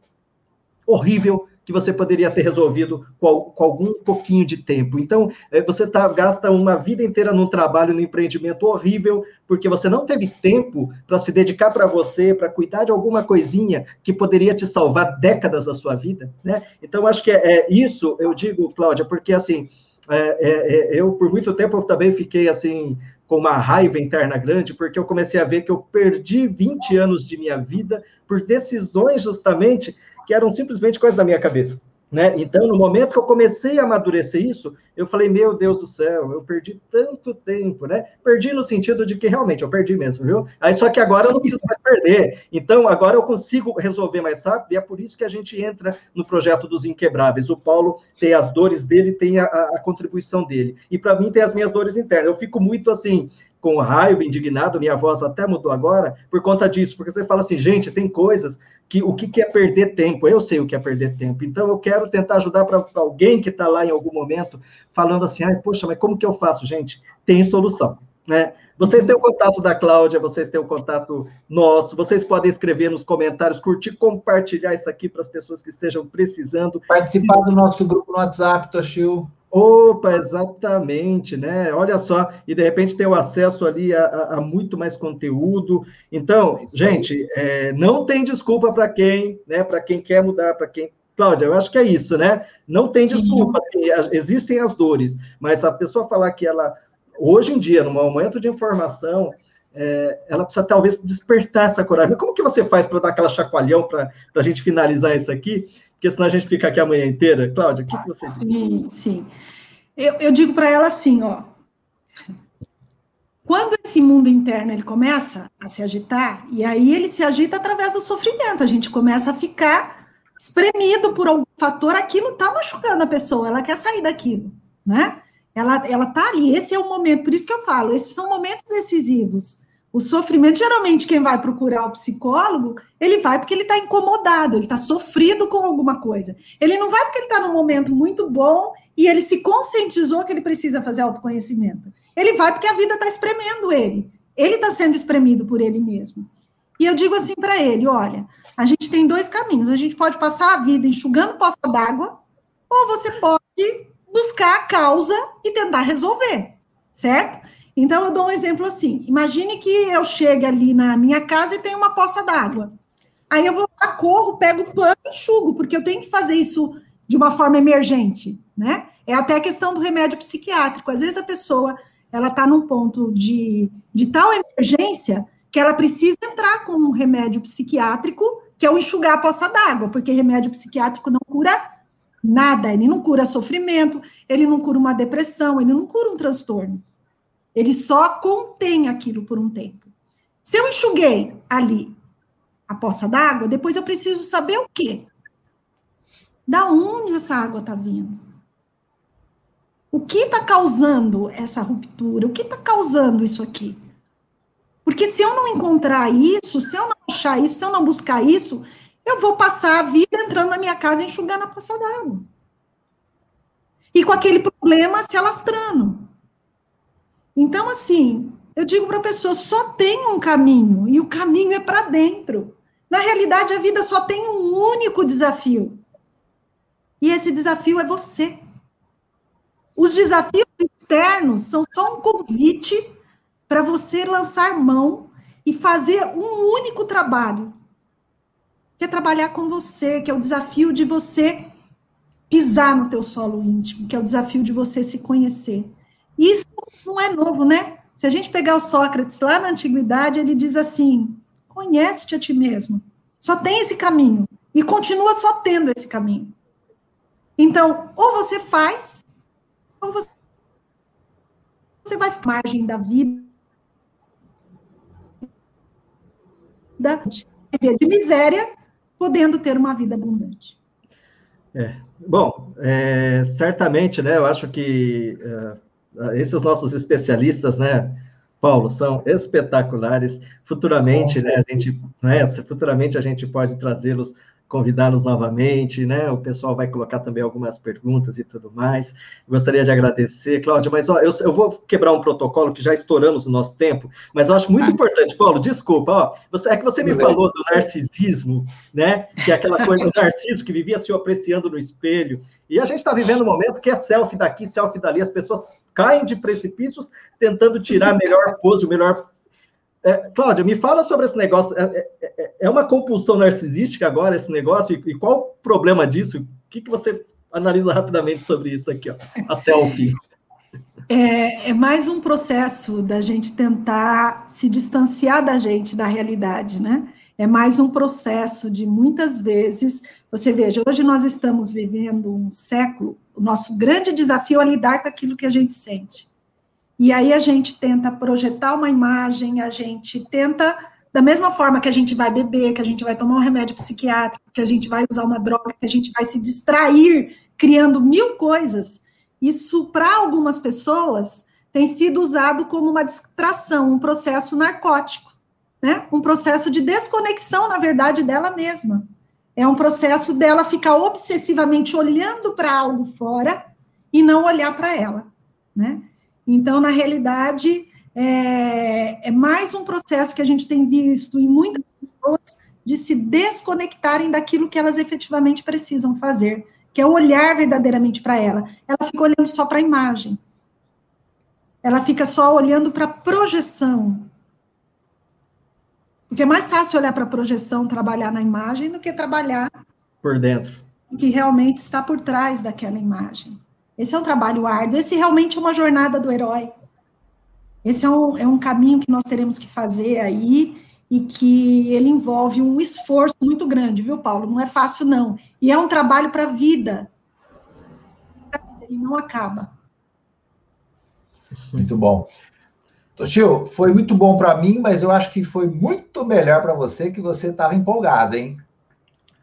horrível que você poderia ter resolvido com, com algum pouquinho de tempo. Então, é, você tá, gasta uma vida inteira num trabalho, num empreendimento horrível, porque você não teve tempo para se dedicar para você, para cuidar de alguma coisinha que poderia te salvar décadas da sua vida, né? Então, acho que é, é isso, eu digo, Cláudia, porque assim, é, é, é, eu por muito tempo eu também fiquei assim com uma raiva interna grande, porque eu comecei a ver que eu perdi 20 anos de minha vida por decisões justamente que eram simplesmente coisas da minha cabeça. Né? Então, no momento que eu comecei a amadurecer isso, eu falei, meu Deus do céu, eu perdi tanto tempo, né? Perdi no sentido de que realmente eu perdi mesmo, viu? Aí só que agora eu não preciso mais perder. Então, agora eu consigo resolver mais rápido, e é por isso que a gente entra no projeto dos inquebráveis. O Paulo tem as dores dele, tem a, a contribuição dele. E para mim tem as minhas dores internas. Eu fico muito assim, com raiva, indignado, minha voz até mudou agora, por conta disso, porque você fala assim, gente, tem coisas que o que é perder tempo, eu sei o que é perder tempo, então eu quero tentar ajudar para alguém que está lá em algum momento, falando assim, ai, poxa, mas como que eu faço, gente? Tem solução, né? Vocês têm o contato da Cláudia, vocês têm o contato nosso, vocês podem escrever nos comentários, curtir, compartilhar isso aqui para as pessoas que estejam precisando.
Participar do nosso grupo no WhatsApp, Toshio.
Opa, exatamente, né? Olha só, e de repente tem o acesso ali a, a, a muito mais conteúdo. Então, é gente, é, não tem desculpa para quem, né? Para quem quer mudar, para quem. Cláudia, eu acho que é isso, né? Não tem Sim. desculpa. Assim, existem as dores, mas a pessoa falar que ela, hoje em dia, no momento de informação, é, ela precisa talvez despertar essa coragem. Como que você faz para dar aquela chacoalhão para a gente finalizar isso aqui? porque senão a gente fica aqui a manhã inteira. Cláudia, o que, que você
diz? Sim, sim. Eu, eu digo para ela assim, ó. Quando esse mundo interno ele começa a se agitar, e aí ele se agita através do sofrimento, a gente começa a ficar espremido por algum fator, aquilo está machucando a pessoa, ela quer sair daquilo, né? Ela, ela tá ali, esse é o momento, por isso que eu falo, esses são momentos decisivos. O sofrimento, geralmente, quem vai procurar o psicólogo, ele vai porque ele está incomodado, ele está sofrido com alguma coisa. Ele não vai porque ele está num momento muito bom e ele se conscientizou que ele precisa fazer autoconhecimento. Ele vai porque a vida está espremendo ele. Ele está sendo espremido por ele mesmo. E eu digo assim para ele: olha, a gente tem dois caminhos. A gente pode passar a vida enxugando poça d'água, ou você pode buscar a causa e tentar resolver, certo? Então, eu dou um exemplo assim: imagine que eu chegue ali na minha casa e tem uma poça d'água. Aí eu vou lá, corro, pego o pano e enxugo, porque eu tenho que fazer isso de uma forma emergente, né? É até a questão do remédio psiquiátrico. Às vezes a pessoa ela está num ponto de, de tal emergência que ela precisa entrar com um remédio psiquiátrico, que é o enxugar a poça d'água, porque remédio psiquiátrico não cura nada, ele não cura sofrimento, ele não cura uma depressão, ele não cura um transtorno. Ele só contém aquilo por um tempo. Se eu enxuguei ali a poça d'água, depois eu preciso saber o quê? Da onde essa água está vindo? O que está causando essa ruptura? O que está causando isso aqui? Porque se eu não encontrar isso, se eu não achar isso, se eu não buscar isso, eu vou passar a vida entrando na minha casa enxugando a poça d'água. E com aquele problema se alastrando. Então, assim, eu digo para a pessoa: só tem um caminho, e o caminho é para dentro. Na realidade, a vida só tem um único desafio. E esse desafio é você. Os desafios externos são só um convite para você lançar mão e fazer um único trabalho, que é trabalhar com você, que é o desafio de você pisar no teu solo íntimo, que é o desafio de você se conhecer. Isso não é novo, né? Se a gente pegar o Sócrates lá na antiguidade, ele diz assim: conhece-te a ti mesmo. Só tem esse caminho. E continua só tendo esse caminho. Então, ou você faz, ou você, você vai margem da vida de miséria, podendo ter uma vida abundante.
É. Bom, é, certamente, né? Eu acho que uh, esses nossos especialistas, né, Paulo, são espetaculares. Futuramente, Nossa. né, a gente, né, futuramente a gente pode trazê-los convidá-los novamente, né? O pessoal vai colocar também algumas perguntas e tudo mais. Gostaria de agradecer, Cláudia, mas ó, eu, eu vou quebrar um protocolo que já estouramos no nosso tempo, mas eu acho muito ah. importante, Paulo, desculpa, ó, você, é que você me falou do narcisismo, né? Que é aquela coisa do narciso que vivia se apreciando no espelho. E a gente está vivendo um momento que é selfie daqui, selfie dali, as pessoas caem de precipícios tentando tirar a melhor pose, o melhor é, Cláudia, me fala sobre esse negócio. É, é, é, uma compulsão narcisística agora esse negócio? E, qual o problema disso? O que, que você analisa rapidamente sobre isso aqui, ó, a selfie?
É, é, mais um processo da gente tentar se distanciar da gente, da realidade, né? É mais um processo de muitas vezes. Você veja, hoje nós estamos vivendo um século, o nosso grande desafio é lidar com aquilo que a gente sente. E aí a gente tenta projetar uma imagem, a gente tenta, da mesma forma que a gente vai beber, que a gente vai tomar um remédio psiquiátrico, que a gente vai usar uma droga, que a gente vai se distrair criando mil coisas, isso para algumas pessoas tem sido usado como uma distração, um processo narcótico, né? Um processo de desconexão, na verdade, dela mesma. É um processo dela ficar obsessivamente olhando para algo fora e não olhar para ela, né? Então, na realidade, é, é, mais um processo que a gente tem visto em muitas pessoas de se desconectarem daquilo que elas efetivamente precisam fazer, que é olhar verdadeiramente para ela. Ela fica olhando só para a imagem. Ela fica só olhando para a projeção. Porque é mais fácil olhar para a projeção, trabalhar na imagem, do que trabalhar
por dentro.
O que realmente está por trás daquela imagem. Esse é um trabalho árduo, esse realmente é uma jornada do herói. Esse é um, é um caminho que nós teremos que fazer aí e que ele envolve um esforço muito grande, viu, Paulo? Não é fácil, não. E é um trabalho para a vida. Ele não acaba.
Muito bom. Toshio, foi muito bom para mim, mas eu acho que foi muito melhor para você, que você estava empolgado, hein?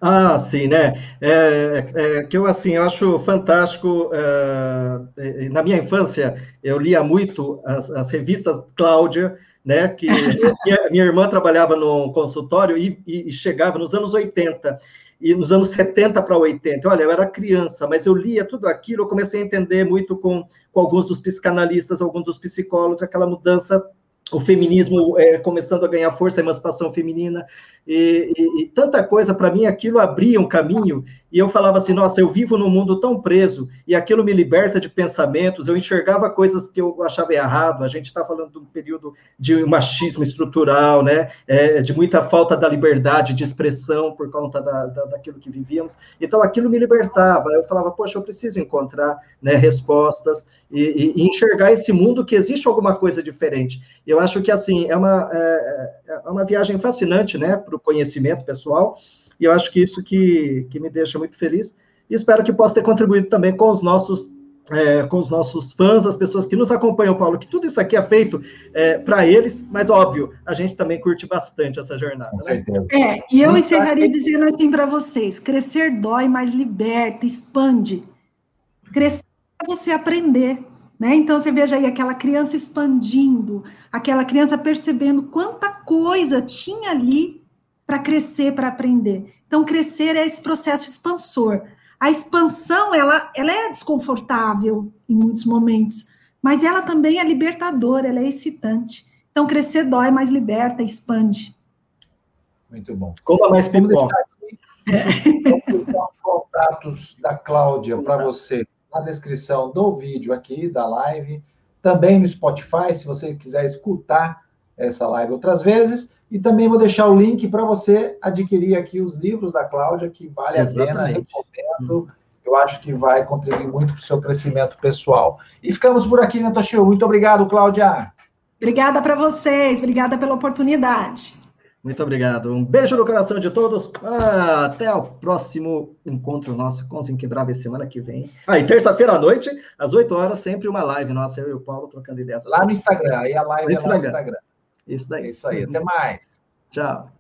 Ah, sim, né? É, é, que eu assim eu acho fantástico. É, na minha infância eu lia muito as, as revistas Cláudia, né? Que <laughs> minha, minha, irmã trabalhava no consultório e, e, e, chegava nos anos 80 e nos anos 70 para 80. Olha, eu era criança, mas eu lia tudo aquilo. Eu comecei a entender muito com, com alguns dos psicanalistas, alguns dos psicólogos, aquela mudança o feminismo é, começando a ganhar força, a emancipação feminina, e, e, e tanta coisa, para mim aquilo abria um caminho, e eu falava assim, nossa, eu vivo num mundo tão preso, e aquilo me liberta de pensamentos, eu enxergava coisas que eu achava errado, a gente está falando de um período de machismo estrutural, né, é, de muita falta da liberdade de expressão por conta da, da, daquilo que vivíamos, então aquilo me libertava, eu falava, poxa, eu preciso encontrar né, respostas, e, e, enxergar esse mundo que existe alguma coisa diferente. Eu acho que, assim, é uma, é, é uma viagem fascinante, né, para o conhecimento pessoal, e eu acho que isso que, que me deixa muito feliz, e espero que possa ter contribuído também com os nossos é, com os nossos fãs, as pessoas que nos acompanham, Paulo, que tudo isso aqui é feito é, para eles, mas óbvio, a gente também curte bastante essa jornada. Né?
É, e eu encerraria dizendo assim para vocês: crescer dói, mas liberta, expande. Crescer é você aprender. Né? Então, você veja aí aquela criança expandindo, aquela criança percebendo quanta coisa tinha ali para crescer, para aprender. Então, crescer é esse processo expansor. A expansão, ela, ela é desconfortável em muitos momentos, mas ela também é libertadora, ela é excitante. Então, crescer dói, mas liberta, expande.
Muito bom.
Coma mais pipoca.
Os contatos da Cláudia para você na descrição do vídeo aqui, da live, também no Spotify, se você quiser escutar essa live outras vezes. E também vou deixar o link para você adquirir aqui os livros da Cláudia, que vale Exatamente. a pena, recomendo. Eu acho que vai contribuir muito para o seu crescimento pessoal. E ficamos por aqui, né, Toshio? Muito obrigado, Cláudia.
Obrigada para vocês, obrigada pela oportunidade.
Muito obrigado. Um beijo no coração de todos. Ah, até o próximo encontro nosso com os Inquebráveis semana que vem. Ah, e terça-feira à noite, às 8 horas, sempre uma live nossa, eu e o Paulo trocando ideias.
Lá no Instagram, aí a live no é Instagram. no Instagram.
Isso daí. É
isso aí. Até mais.
Tchau.